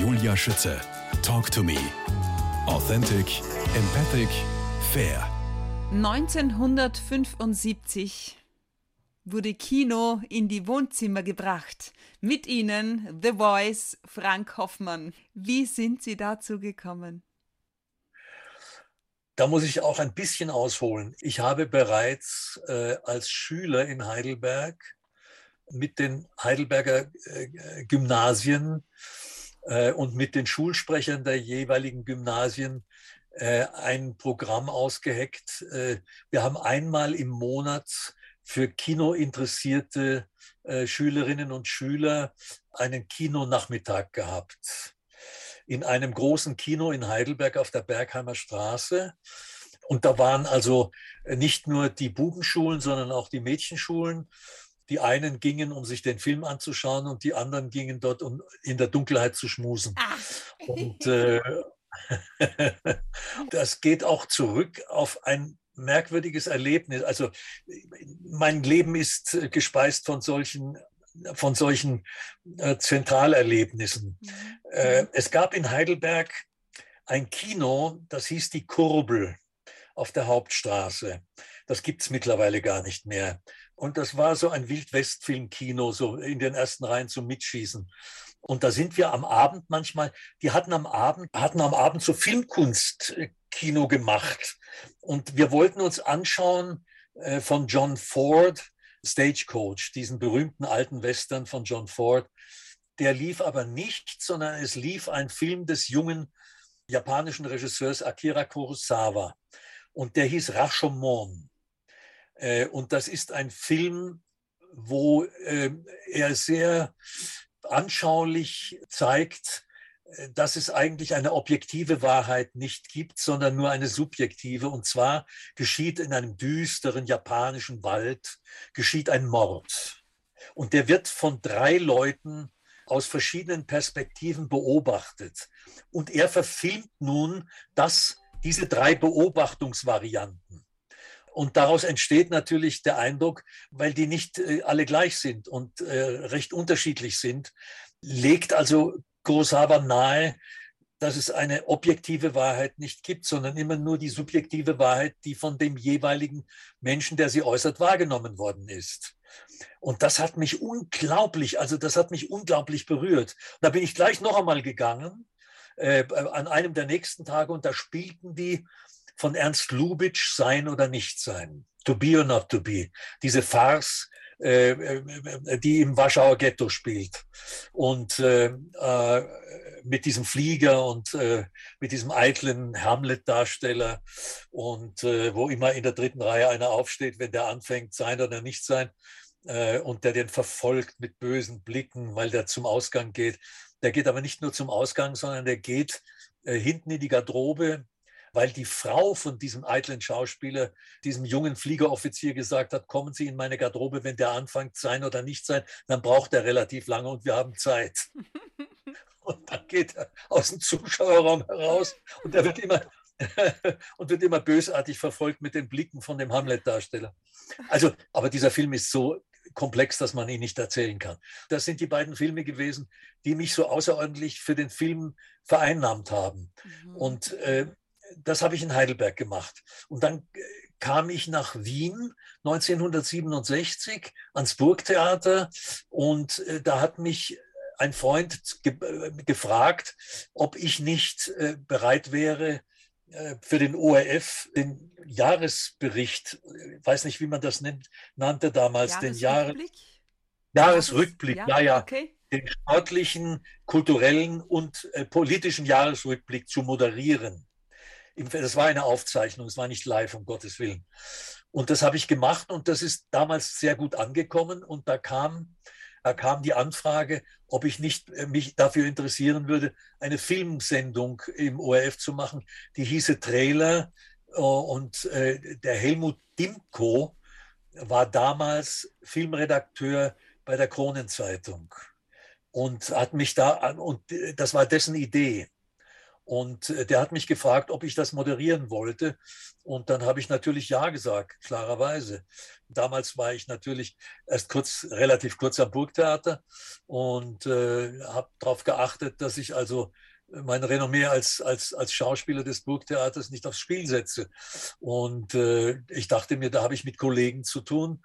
Julia Schütze. Talk to me. Authentic, empathic, fair. 1975 wurde Kino in die Wohnzimmer gebracht. Mit Ihnen The Voice Frank Hoffmann. Wie sind Sie dazu gekommen? Da muss ich auch ein bisschen ausholen. Ich habe bereits äh, als Schüler in Heidelberg mit den Heidelberger äh, Gymnasien äh, und mit den Schulsprechern der jeweiligen Gymnasien äh, ein Programm ausgeheckt. Äh, wir haben einmal im Monat für Kinointeressierte äh, Schülerinnen und Schüler einen Kinonachmittag gehabt. In einem großen Kino in Heidelberg auf der Bergheimer Straße. Und da waren also nicht nur die Bubenschulen, sondern auch die Mädchenschulen. Die einen gingen, um sich den Film anzuschauen, und die anderen gingen dort, um in der Dunkelheit zu schmusen. Ah. Und äh, das geht auch zurück auf ein merkwürdiges Erlebnis. Also mein Leben ist äh, gespeist von solchen von solchen äh, Zentralerlebnissen. Mhm. Äh, es gab in Heidelberg ein Kino, das hieß die Kurbel auf der Hauptstraße. Das gibt es mittlerweile gar nicht mehr. Und das war so ein Wildwestfilmkino, so in den ersten Reihen zum Mitschießen. Und da sind wir am Abend manchmal, die hatten am Abend, hatten am Abend so Filmkunstkino gemacht. Und wir wollten uns anschauen äh, von John Ford, Stagecoach, diesen berühmten alten Western von John Ford. Der lief aber nicht, sondern es lief ein Film des jungen japanischen Regisseurs Akira Kurosawa. Und der hieß Rashomon. Äh, und das ist ein Film, wo äh, er sehr anschaulich zeigt, äh, dass es eigentlich eine objektive Wahrheit nicht gibt, sondern nur eine subjektive. Und zwar geschieht in einem düsteren japanischen Wald, geschieht ein Mord. Und der wird von drei Leuten aus verschiedenen Perspektiven beobachtet. Und er verfilmt nun das, diese drei Beobachtungsvarianten. Und daraus entsteht natürlich der Eindruck, weil die nicht äh, alle gleich sind und äh, recht unterschiedlich sind, legt also Kurosawa nahe, dass es eine objektive Wahrheit nicht gibt, sondern immer nur die subjektive Wahrheit, die von dem jeweiligen Menschen, der sie äußert, wahrgenommen worden ist. Und das hat mich unglaublich, also das hat mich unglaublich berührt. Da bin ich gleich noch einmal gegangen äh, an einem der nächsten Tage und da spielten die von Ernst Lubitsch Sein oder Nicht Sein. To be or not to be. Diese Farce, äh, äh, die im Warschauer Ghetto spielt. Und äh, äh, mit diesem Flieger und äh, mit diesem eitlen Hamlet-Darsteller und äh, wo immer in der dritten Reihe einer aufsteht, wenn der anfängt, sein oder nicht sein, und der den verfolgt mit bösen Blicken, weil der zum Ausgang geht. Der geht aber nicht nur zum Ausgang, sondern der geht hinten in die Garderobe weil die Frau von diesem eitlen Schauspieler, diesem jungen Fliegeroffizier gesagt hat, kommen Sie in meine Garderobe, wenn der anfängt, sein oder nicht sein, dann braucht er relativ lange und wir haben Zeit. Und dann geht er aus dem Zuschauerraum heraus und er wird immer und wird immer bösartig verfolgt mit den Blicken von dem Hamlet-Darsteller. Also, aber dieser Film ist so komplex, dass man ihn nicht erzählen kann. Das sind die beiden Filme gewesen, die mich so außerordentlich für den Film vereinnahmt haben. Mhm. Und äh, das habe ich in Heidelberg gemacht. Und dann äh, kam ich nach Wien 1967 ans Burgtheater und äh, da hat mich ein Freund ge äh, gefragt, ob ich nicht bereit wäre, für den ORF den Jahresbericht, ich weiß nicht, wie man das nennt, nannte damals, den Jahres Jahresrückblick, ja, ja, okay. den sportlichen, kulturellen und äh, politischen Jahresrückblick zu moderieren. Das war eine Aufzeichnung, es war nicht live, um Gottes Willen. Und das habe ich gemacht und das ist damals sehr gut angekommen. Und da kam, da kam die Anfrage, ob ich nicht äh, mich dafür interessieren würde, eine Filmsendung im ORF zu machen. Die hieße Trailer. Äh, und äh, der Helmut Dimko war damals Filmredakteur bei der Kronenzeitung und hat mich da an, und das war dessen Idee. Und äh, der hat mich gefragt, ob ich das moderieren wollte. Und dann habe ich natürlich Ja gesagt, klarerweise. Damals war ich natürlich erst kurz, relativ kurz am Burgtheater und äh, habe darauf geachtet, dass ich also mein Renommee als, als, als Schauspieler des Burgtheaters nicht aufs Spiel setze. Und äh, ich dachte mir, da habe ich mit Kollegen zu tun,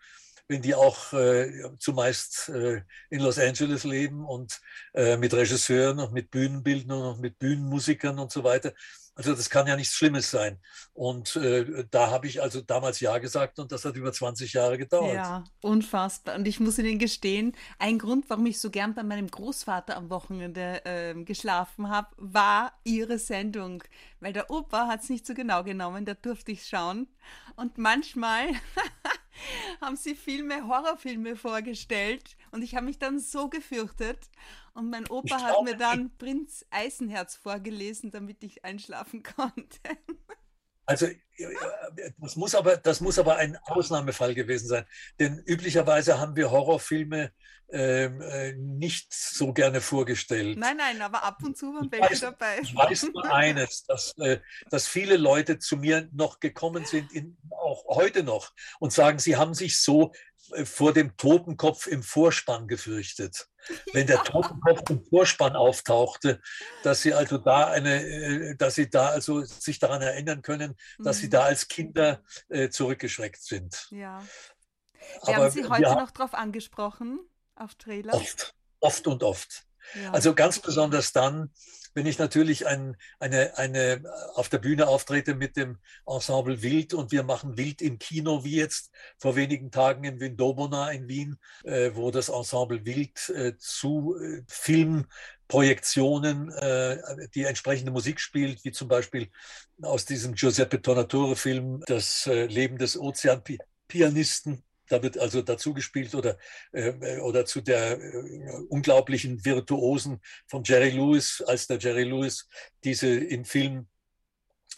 wenn die auch äh, zumeist äh, in Los Angeles leben und äh, mit Regisseuren und mit Bühnenbildnern und mit Bühnenmusikern und so weiter. Also das kann ja nichts Schlimmes sein. Und äh, da habe ich also damals Ja gesagt und das hat über 20 Jahre gedauert. Ja, unfassbar. Und ich muss Ihnen gestehen, ein Grund, warum ich so gern bei meinem Großvater am Wochenende äh, geschlafen habe, war Ihre Sendung. Weil der Opa hat es nicht so genau genommen, da durfte ich schauen. Und manchmal haben sie Filme, Horrorfilme vorgestellt und ich habe mich dann so gefürchtet. Und mein Opa hat mir dann Prinz Eisenherz vorgelesen, damit ich einschlafen konnte. Also das muss, aber, das muss aber ein Ausnahmefall gewesen sein. Denn üblicherweise haben wir Horrorfilme ähm, äh, nicht so gerne vorgestellt. Nein, nein, aber ab und zu waren welche dabei. Ich weiß nur eines, dass, äh, dass viele Leute zu mir noch gekommen sind, in, auch heute noch, und sagen, sie haben sich so äh, vor dem Totenkopf im Vorspann gefürchtet. Wenn der Totenkopf im Vorspann auftauchte, dass sie also da eine, äh, dass sie da also sich daran erinnern können, dass sie da als Kinder äh, zurückgeschreckt sind. Ja. Werden Sie heute ja, noch darauf angesprochen, auf Trailer? Oft, oft und oft. Ja. Also ganz besonders dann, wenn ich natürlich ein, eine, eine auf der Bühne auftrete mit dem Ensemble Wild und wir machen Wild im Kino, wie jetzt vor wenigen Tagen im Windobona in Wien, äh, wo das Ensemble Wild äh, zu äh, Filmprojektionen äh, die entsprechende Musik spielt, wie zum Beispiel aus diesem Giuseppe Tornatore-Film Das äh, Leben des Ozeanpianisten da wird also dazu gespielt oder, äh, oder zu der äh, unglaublichen Virtuosen von Jerry Lewis, als der Jerry Lewis diese im Film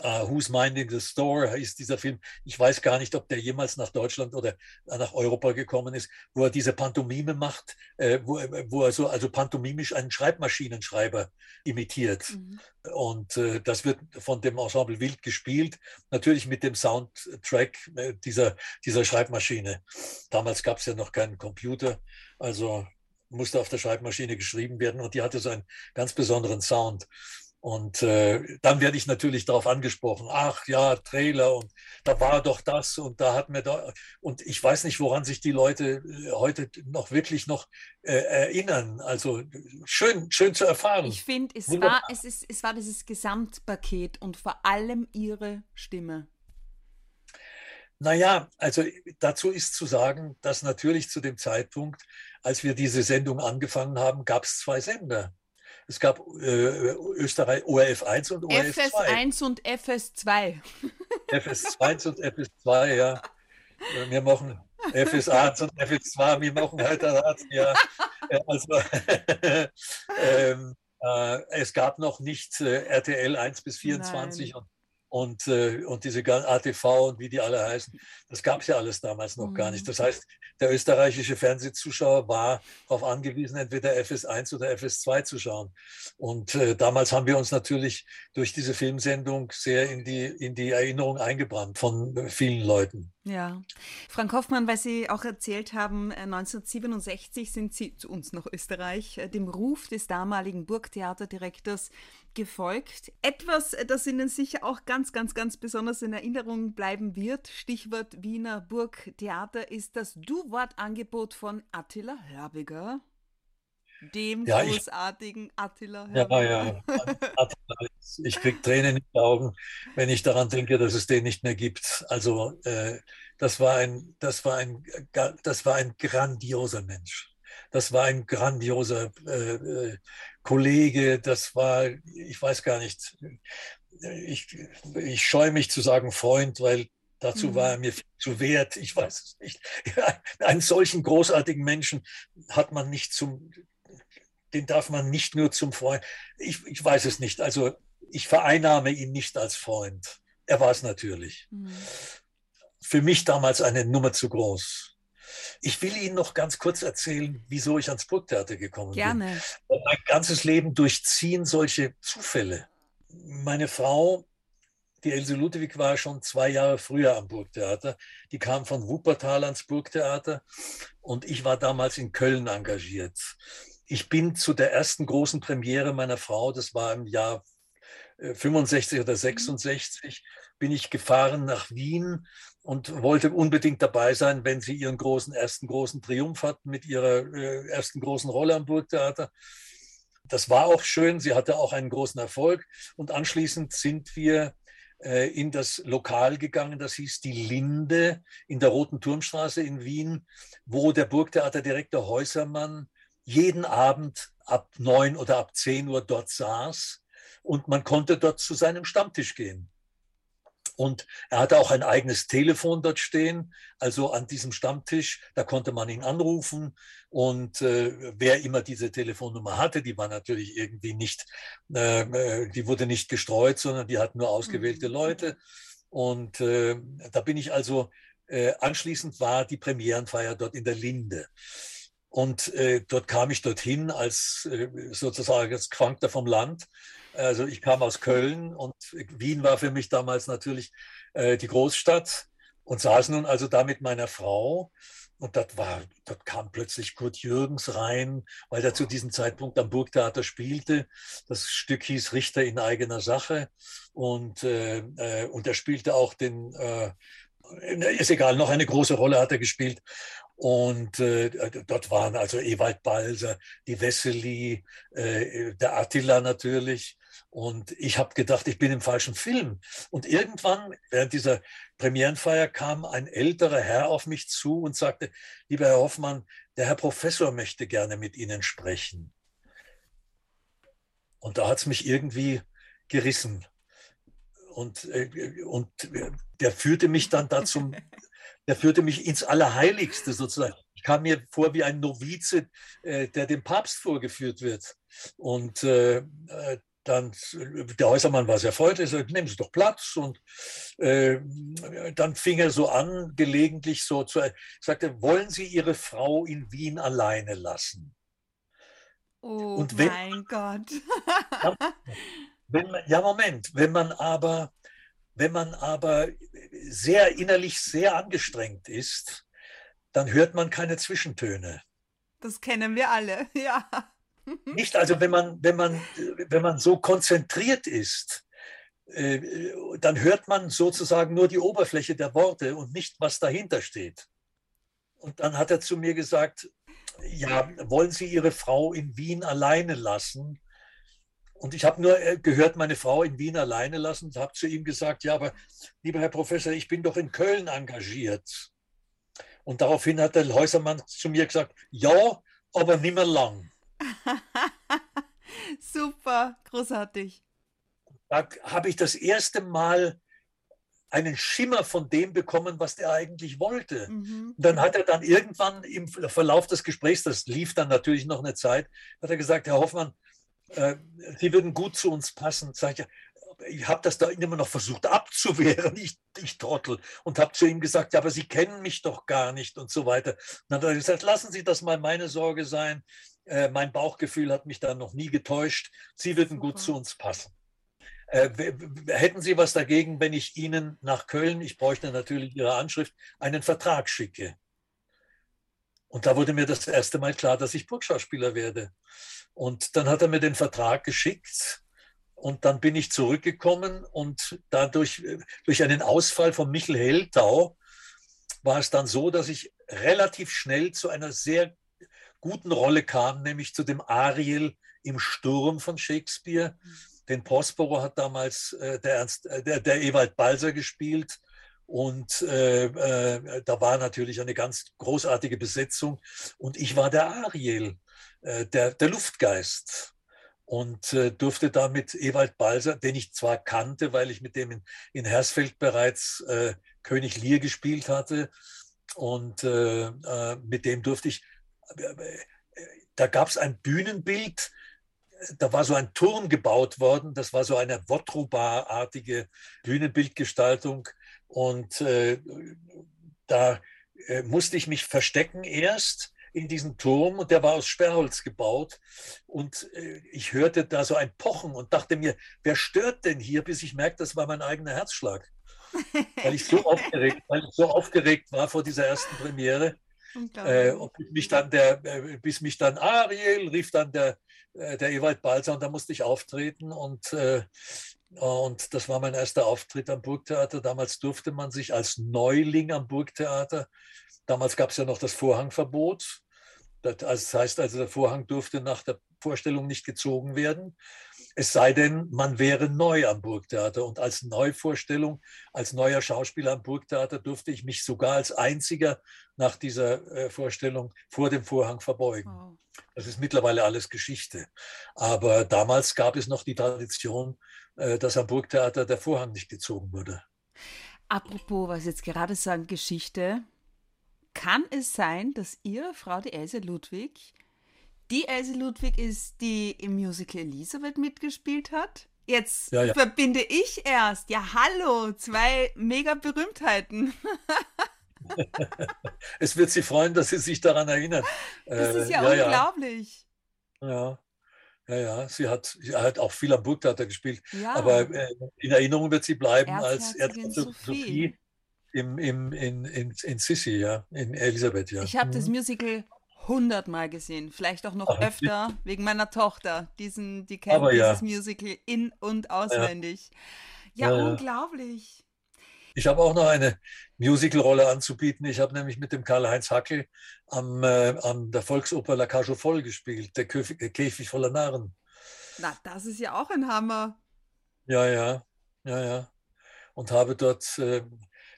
Uh, Who's Minding the Store ist dieser Film. Ich weiß gar nicht, ob der jemals nach Deutschland oder nach Europa gekommen ist, wo er diese Pantomime macht, äh, wo, wo, er so also pantomimisch einen Schreibmaschinenschreiber imitiert. Mhm. Und äh, das wird von dem Ensemble Wild gespielt, natürlich mit dem Soundtrack äh, dieser, dieser Schreibmaschine. Damals gab es ja noch keinen Computer, also musste auf der Schreibmaschine geschrieben werden und die hatte so einen ganz besonderen Sound. Und äh, dann werde ich natürlich darauf angesprochen, ach ja, Trailer und da war doch das und da hat mir da und ich weiß nicht, woran sich die Leute äh, heute noch wirklich noch äh, erinnern. Also schön, schön zu erfahren. Ich finde, es war, es, ist, es war dieses Gesamtpaket und vor allem ihre Stimme. Naja, also dazu ist zu sagen, dass natürlich zu dem Zeitpunkt, als wir diese Sendung angefangen haben, gab es zwei Sender. Es gab äh, Österreich ORF 1 und ORF 2. FS1 und FS2. FS1 und FS2, ja. Wir machen FS1 und FS2, wir machen heute Rat, ja. Also, ähm, äh, es gab noch nicht äh, RTL 1 bis 24 Nein. und und, äh, und diese ATV und wie die alle heißen, das gab es ja alles damals noch mhm. gar nicht. Mhm. Das heißt, der österreichische Fernsehzuschauer war darauf angewiesen, entweder FS1 oder FS2 zu schauen. Und äh, damals haben wir uns natürlich durch diese Filmsendung sehr in die, in die Erinnerung eingebrannt von vielen Leuten. Ja. Frank Hoffmann, weil Sie auch erzählt haben, 1967 äh, sind Sie zu uns nach Österreich, äh, dem Ruf des damaligen Burgtheaterdirektors gefolgt. Etwas, äh, das Ihnen sicher auch ganz, ganz, ganz besonders in Erinnerung bleiben wird, Stichwort Wiener Burgtheater, ist das Du-Wort-Angebot von Attila Hörbiger. Dem ja, großartigen ich, Attila. Ja, ja. Attila, ich kriege Tränen in die Augen, wenn ich daran denke, dass es den nicht mehr gibt. Also äh, das war ein, das war ein, das war ein grandioser Mensch. Das war ein grandioser äh, äh, Kollege. Das war, ich weiß gar nicht, ich, ich scheue mich zu sagen Freund, weil dazu mhm. war er mir viel zu wert. Ich weiß es nicht. einen solchen großartigen Menschen hat man nicht zum, den darf man nicht nur zum Freund. Ich, ich weiß es nicht. Also ich vereinnahme ihn nicht als Freund. Er war es natürlich. Mhm. Für mich damals eine Nummer zu groß. Ich will Ihnen noch ganz kurz erzählen, wieso ich ans Burgtheater gekommen Gerne. bin. Mein ganzes Leben durchziehen solche Zufälle. meine Frau, die Else Ludwig, war schon zwei Jahre früher am Burgtheater. Die kam von Wuppertal ans Burgtheater und ich war damals in Köln engagiert. Ich bin zu der ersten großen Premiere meiner Frau, das war im Jahr 65 äh, oder 66, bin ich gefahren nach Wien und wollte unbedingt dabei sein, wenn sie ihren großen ersten großen Triumph hatten mit ihrer äh, ersten großen Rolle am Burgtheater. Das war auch schön. Sie hatte auch einen großen Erfolg. Und anschließend sind wir äh, in das Lokal gegangen, das hieß die Linde in der Roten Turmstraße in Wien, wo der Burgtheaterdirektor Häusermann jeden Abend ab neun oder ab zehn Uhr dort saß und man konnte dort zu seinem Stammtisch gehen. Und er hatte auch ein eigenes Telefon dort stehen, also an diesem Stammtisch. Da konnte man ihn anrufen. Und äh, wer immer diese Telefonnummer hatte, die war natürlich irgendwie nicht, äh, äh die wurde nicht gestreut, sondern die hatten nur ausgewählte mhm. Leute. Und äh, da bin ich also, äh, anschließend war die Premierenfeier dort in der Linde. Und äh, dort kam ich dorthin als äh, sozusagen als Quankter vom Land also ich kam aus Köln und Wien war für mich damals natürlich äh, die Großstadt und saß nun also da mit meiner Frau. Und dort, war, dort kam plötzlich Kurt Jürgens rein, weil er zu diesem Zeitpunkt am Burgtheater spielte. Das Stück hieß Richter in eigener Sache. Und, äh, äh und er spielte auch den, äh, ist egal, noch eine große Rolle hat er gespielt. Und äh, dort waren also Ewald Balser, die Wessely, äh, der Attila natürlich. Und ich habe gedacht, ich bin im falschen Film. Und irgendwann, während dieser Premierenfeier, kam ein älterer Herr auf mich zu und sagte, lieber Herr Hoffmann, der Herr Professor möchte gerne mit Ihnen sprechen. Und da hat es mich irgendwie gerissen. Und, äh, und der führte mich dann dazu, der führte mich ins Allerheiligste sozusagen. Ich kam mir vor wie ein Novize, äh, der dem Papst vorgeführt wird. Und äh, dann, der Häusermann war sehr freundlich, sagte, nehmen Sie doch Platz. Und äh, dann fing er so an, gelegentlich so zu, sagte, wollen Sie Ihre Frau in Wien alleine lassen? Oh und wenn, mein Gott. wenn ja, Moment, wenn man aber, wenn man aber sehr innerlich sehr angestrengt ist, dann hört man keine Zwischentöne. Das kennen wir alle, ja. Nicht, also wenn man, wenn man, wenn man so konzentriert ist, äh, dann hört man sozusagen nur die Oberfläche der Worte und nicht, was dahinter steht. Und dann hat er zu mir gesagt, ja, wollen Sie Ihre Frau in Wien alleine lassen? Und ich habe nur äh, gehört, meine Frau in Wien alleine lassen und habe zu ihm gesagt, ja, aber lieber Herr Professor, ich bin doch in Köln engagiert. Und daraufhin hat der Häusermann zu mir gesagt, ja, aber nimmer lang. Super, großartig. Da habe ich das erste Mal einen Schimmer von dem bekommen, was der eigentlich wollte. Mhm. dann hat er dann irgendwann im Verlauf des Gesprächs, das lief dann natürlich noch eine Zeit, hat er gesagt, Herr Hoffmann, äh, Sie würden gut zu uns passen. Sag ich, ich habe das da immer noch versucht abzuwehren, ich, ich Trottel, und habe zu ihm gesagt, ja, aber Sie kennen mich doch gar nicht und so weiter. Und dann hat er gesagt, lassen Sie das mal meine Sorge sein. Äh, mein Bauchgefühl hat mich da noch nie getäuscht. Sie würden gut zu uns passen. Äh, hätten Sie was dagegen, wenn ich Ihnen nach Köln, ich bräuchte natürlich Ihre Anschrift, einen Vertrag schicke? Und da wurde mir das erste Mal klar, dass ich Burgschauspieler werde. Und dann hat er mir den Vertrag geschickt und dann bin ich zurückgekommen und dadurch, äh, durch einen Ausfall von Michel Heldau, war es dann so, dass ich relativ schnell zu einer sehr guten Rolle kam, nämlich zu dem Ariel im Sturm von Shakespeare. Den Prospero hat damals äh, der, Ernst, äh, der, der, Ewald Balser gespielt. Und äh, äh, da war natürlich eine ganz großartige Besetzung. Und ich war der Ariel, äh, der, der Luftgeist. Und äh, durfte da mit Ewald Balser, den ich zwar kannte, weil ich mit dem in, in Hersfeld bereits König Lear gespielt hatte, und mit dem durfte ich da gab es ein Bühnenbild, da war so ein Turm gebaut worden, das war so eine Wotruba-artige Bühnenbildgestaltung und äh, da äh, musste ich mich verstecken erst. in diesen Turm und der war aus Sperrholz gebaut. Und äh, ich hörte da so ein Pochen und dachte mir, wer stört denn hier, bis ich merkte, das war mein eigener Herzschlag. weil, ich so aufgeregt, weil ich so aufgeregt war vor dieser ersten Premiere. Äh, bis mich dann der, äh, bis mich dann Ariel rief dann der, der Ewald Balzer und da musste ich auftreten und äh, und das war mein erster Auftritt am Burgtheater. Damals durfte man sich als Neuling am Burgtheater, damals gab es ja noch das Vorhangverbot. Das heißt also, der Vorhang durfte nach der Vorstellung nicht gezogen werden. Es sei denn, man wäre neu am Burgtheater. Und als Neuvorstellung, als neuer Schauspieler am Burgtheater durfte ich mich sogar als einziger nach dieser äh, Vorstellung vor dem Vorhang verbeugen. Wow. Das ist mittlerweile alles Geschichte. Aber damals gab es noch die Tradition, äh, dass am Burgtheater der Vorhang nicht gezogen wurde. Apropos, was jetzt gerade sagen, Geschichte. Kann es sein, dass Ihre Frau, die Else Ludwig, die Else Ludwig ist, die im Musical Elisabeth mitgespielt hat? Jetzt ja, ja. verbinde ich erst. Ja, hallo, zwei mega Berühmtheiten. es wird Sie freuen, dass Sie sich daran erinnern. Das ist ja, ja unglaublich. Ja. Ja, ja, sie hat, sie hat auch viel am Burgtheater gespielt, ja. aber äh, in Erinnerung wird sie bleiben als Erzherzogin Sophie im, im, in, in, in Sissi, ja, in Elisabeth, ja. Ich habe mhm. das Musical hundertmal gesehen, vielleicht auch noch Ach, öfter ich, wegen meiner Tochter. Diesen, die kennt dieses ja. Musical in- und auswendig. Ja, ja, ja unglaublich. Ich habe auch noch eine Musicalrolle anzubieten. Ich habe nämlich mit dem Karl-Heinz Hackel am, äh, an der Volksoper La Cage voll gespielt, der Käfig, der Käfig voller Narren. Na, das ist ja auch ein Hammer. Ja, ja, ja, ja. Und habe dort äh,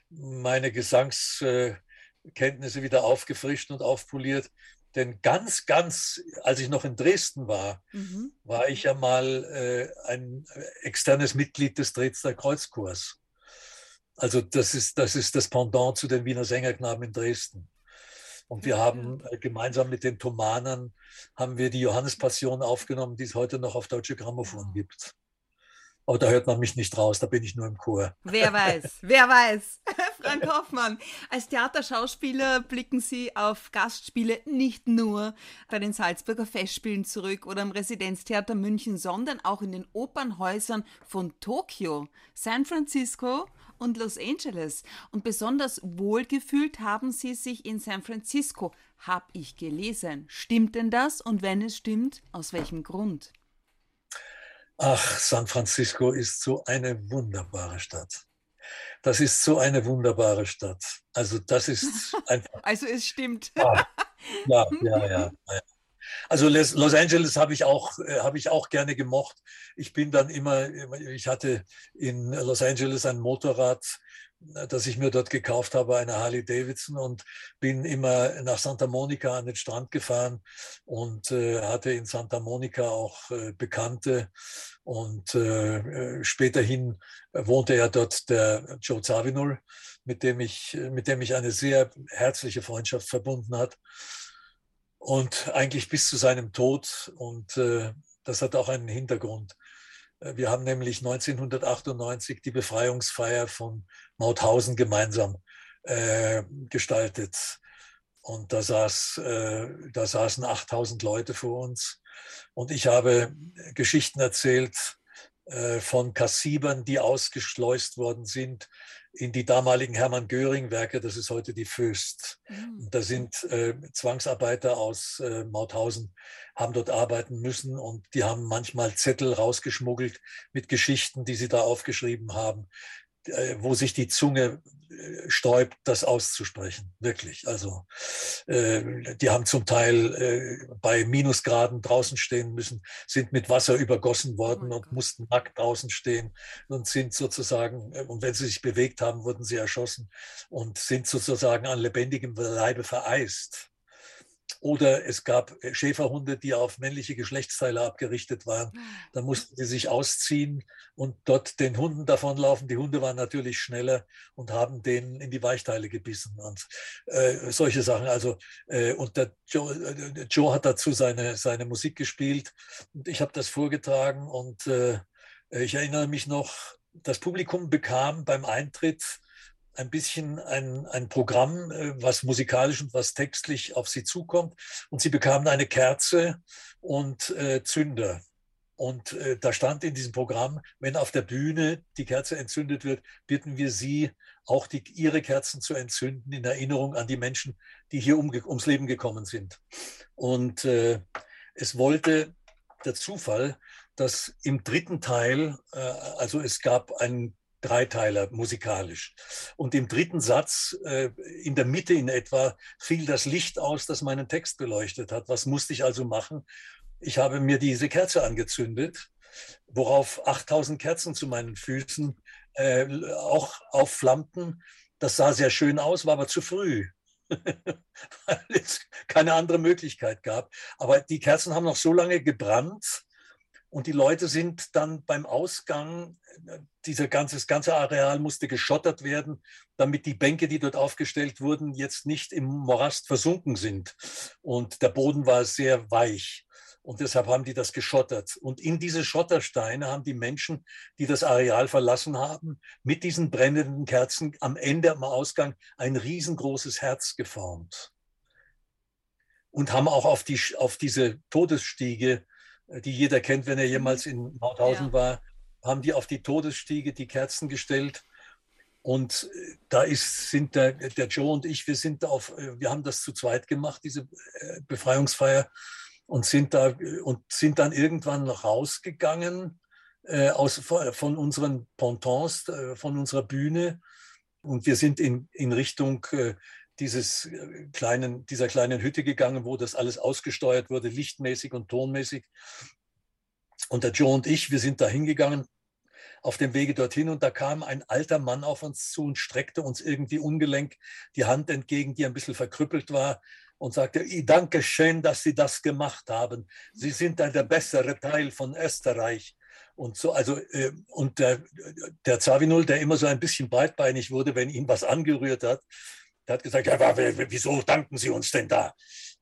meine Gesangskenntnisse wieder aufgefrischt und aufpoliert. Denn ganz, ganz, als ich noch in Dresden war, mhm. war ich ja mal äh, ein externes Mitglied des Dresdner Kreuzchors. Also das ist, das ist das Pendant zu den Wiener Sängerknaben in Dresden. Und wir haben äh, gemeinsam mit den Thomanern haben wir die Johannespassion aufgenommen, die es heute noch auf Deutsche Grammophon gibt. Aber da hört man mich nicht raus, da bin ich nur im Chor. Wer weiß, wer weiß. Frank Hoffmann, als Theaterschauspieler blicken Sie auf Gastspiele nicht nur bei den Salzburger Festspielen zurück oder im Residenztheater München, sondern auch in den Opernhäusern von Tokio, San Francisco und Los Angeles. Und besonders wohlgefühlt haben sie sich in San Francisco, habe ich gelesen. Stimmt denn das? Und wenn es stimmt, aus welchem Grund? Ach, San Francisco ist so eine wunderbare Stadt. Das ist so eine wunderbare Stadt. Also das ist einfach. Also es stimmt. Ah, ja, ja, ja, ja. Also Los Angeles habe ich auch äh, habe ich auch gerne gemocht. Ich bin dann immer, ich hatte in Los Angeles ein Motorrad, äh, das ich mir dort gekauft habe, eine Harley Davidson und bin immer nach Santa Monica an den Strand gefahren und äh, hatte in Santa Monica auch äh, Bekannte und äh, äh späterhin wohnte ja dort der Joe Zawinul, mit dem ich mit dem ich eine sehr herzliche Freundschaft verbunden hat und eigentlich bis zu seinem Tod. Und äh, das hat auch einen Hintergrund. Äh, wir haben nämlich 1998 die Befreiungsfeier von Mauthausen gemeinsam äh, gestaltet. Und da, saß, äh, da saßen 8000 Leute vor uns. Und ich habe Geschichten erzählt äh, von Kassibern, die ausgeschleust worden sind in die damaligen Hermann Göring-Werke, das ist heute die Föst. Mhm. Da sind äh, Zwangsarbeiter aus äh, Mauthausen, haben dort arbeiten müssen und die haben manchmal Zettel rausgeschmuggelt mit Geschichten, die sie da aufgeschrieben haben. Äh, wo sich die Zunge äh, stäubt, das auszusprechen. Wirklich. Also äh, die haben zum Teil äh, bei Minusgraden draußen stehen müssen, sind mit Wasser übergossen worden oh und mussten nackt draußen stehen und sind sozusagen, äh, und wenn sie sich bewegt haben, wurden sie erschossen und sind sozusagen an lebendigem Leibe vereist. Oder es gab äh, Schäferhunde, die auf männliche Geschlechtsteile abgerichtet waren. Ah. Da mussten sie sich ausziehen und dort den Hunden davonlaufen. Die Hunde waren natürlich schneller und haben denen in die Weichteile gebissen und äh, solche Sachen. Also, äh, und der Joe, äh, Joe, hat dazu seine, seine Musik gespielt und ich habe das vorgetragen und äh, ich erinnere mich noch, das Publikum bekam beim Eintritt ein bisschen ein, ein Programm, äh, was musikalisch und was textlich auf sie zukommt. Und sie bekamen eine Kerze und äh, Zünder. Und äh, da stand in diesem Programm, wenn auf der Bühne die Kerze entzündet wird, bitten wir Sie, auch die, Ihre Kerzen zu entzünden in Erinnerung an die Menschen, die hier um, ums Leben gekommen sind. Und äh, es wollte der Zufall, dass im dritten Teil, äh, also es gab einen Dreiteiler musikalisch. Und im dritten Satz, äh, in der Mitte in etwa, fiel das Licht aus, das meinen Text beleuchtet hat. Was musste ich also machen? Ich habe mir diese Kerze angezündet, worauf 8000 Kerzen zu meinen Füßen äh, auch aufflammten. Das sah sehr schön aus, war aber zu früh. weil es keine andere Möglichkeit gab. Aber die Kerzen haben noch so lange gebrannt und die Leute sind dann beim Ausgang, dieser ganze, das ganze Areal musste geschottert werden, damit die Bänke, die dort aufgestellt wurden, jetzt nicht im Morast versunken sind. Und der Boden war sehr weich. Und deshalb haben die das geschottert. Und in diese Schottersteine haben die Menschen, die das Areal verlassen haben, mit diesen brennenden Kerzen am Ende, am Ausgang, ein riesengroßes Herz geformt. Und haben auch auf, die, auf diese Todesstiege, äh, die jeder kennt, wenn er jemals in Mauthausen ja. war, haben die auf die Todesstiege die Kerzen gestellt. Und äh, da ist, sind der, der Joe und ich, wir sind auf, äh, wir haben das zu zweit gemacht, diese Befreiungsfeier und sind da und sind dann irgendwann rausgegangen äh, aus, von unseren Pontons, äh, von unserer Bühne. Und wir sind in, in Richtung äh, dieses äh, kleinen, dieser kleinen Hütte gegangen, wo das alles ausgesteuert wurde, lichtmäßig und tonmäßig. Und der Joe und ich, wir sind da hingegangen auf dem Wege dorthin und da kam ein alter Mann auf uns zu und streckte uns irgendwie ungelenk die Hand entgegen, die ein bisschen verkrüppelt war und sagte, danke schön, dass Sie das gemacht haben. Sie sind dann der bessere Teil von Österreich. Und so, also, äh, und der, der Zawinul, der immer so ein bisschen breitbeinig wurde, wenn ihn was angerührt hat, der hat gesagt, ja, wieso danken Sie uns denn da?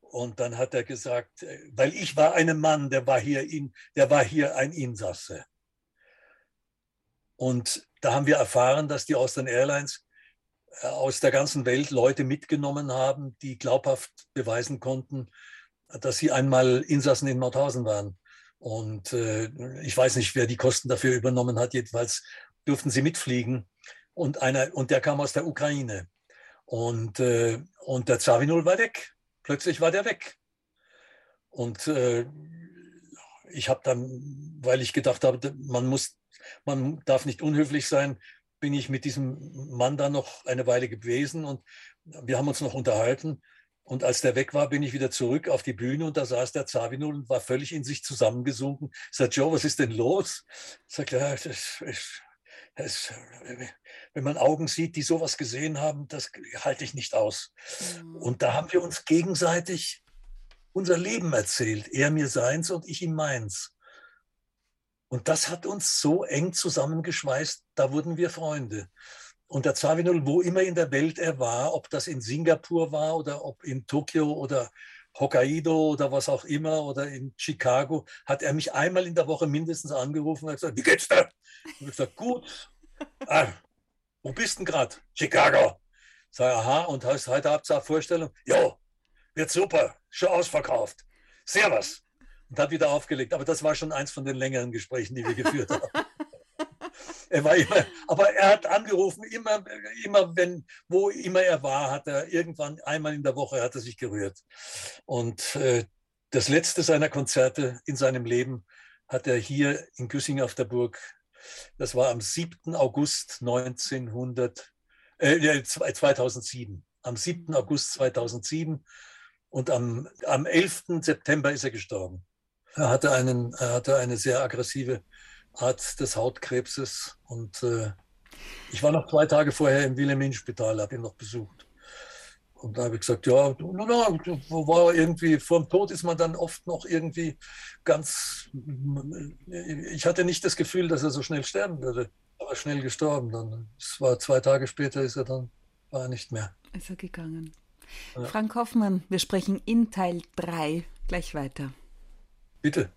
Und dann hat er gesagt, äh, weil ich war ein Mann, der war hier, in, der war hier ein Insasse. Und da haben wir erfahren, dass die Austrian Airlines äh, aus der ganzen Welt Leute mitgenommen haben, die glaubhaft beweisen konnten, dass sie einmal Insassen in Mauthausen waren. Und äh, ich weiß nicht, wer die Kosten dafür übernommen hat. Jedenfalls durften sie mitfliegen. Und, einer, und der kam aus der Ukraine. Und, äh, und der Zawinul war weg. Plötzlich war der weg. Und äh, ich habe dann, weil ich gedacht habe, man muss, man darf nicht unhöflich sein, bin ich mit diesem Mann dann noch eine Weile gewesen und wir haben uns noch unterhalten. Und als der weg war, bin ich wieder zurück auf die Bühne und da saß der Zawinul und war völlig in sich zusammengesunken. Ich sagte, Joe, was ist denn los? Ich sagte, ja, das, das, das, wenn man Augen sieht, die sowas gesehen haben, das halte ich nicht aus. Mhm. Und da haben wir uns gegenseitig unser Leben erzählt. Er mir seins und ich ihm meins. Und das hat uns so eng zusammengeschweißt, da wurden wir Freunde. Und der Zawinul, wo immer in der Welt er war, ob das in Singapur war oder ob in Tokio oder Hokkaido oder was auch immer oder in Chicago, hat er mich einmal in der Woche mindestens angerufen und gesagt, wie geht's dir? Und ich gesagt, gut. Ah, wo bist denn gerade? Chicago. Sag, aha, und hast heute ihr eine Vorstellung? Ja, wird super, schon ausverkauft. Servus und hat wieder aufgelegt. Aber das war schon eins von den längeren Gesprächen, die wir geführt haben. er war immer, aber er hat angerufen, immer, immer wenn, wo immer er war, hat er irgendwann einmal in der Woche hat er sich gerührt. Und äh, das letzte seiner Konzerte in seinem Leben hat er hier in Güssing auf der Burg. Das war am 7. August 1900, äh, 2007. Am 7. August 2007 und am, am 11. September ist er gestorben. Er hatte, einen, er hatte eine sehr aggressive Art des Hautkrebses und äh, ich war noch zwei Tage vorher im Wilhelminspital, habe ihn noch besucht. Und da habe ich gesagt, ja, na, na, war irgendwie, vor dem Tod ist man dann oft noch irgendwie ganz, ich hatte nicht das Gefühl, dass er so schnell sterben würde, aber schnell gestorben dann. Es war zwei Tage später, ist er dann, war er nicht mehr. Ist er gegangen. Ja. Frank Hoffmann, wir sprechen in Teil 3 gleich weiter. Bitte.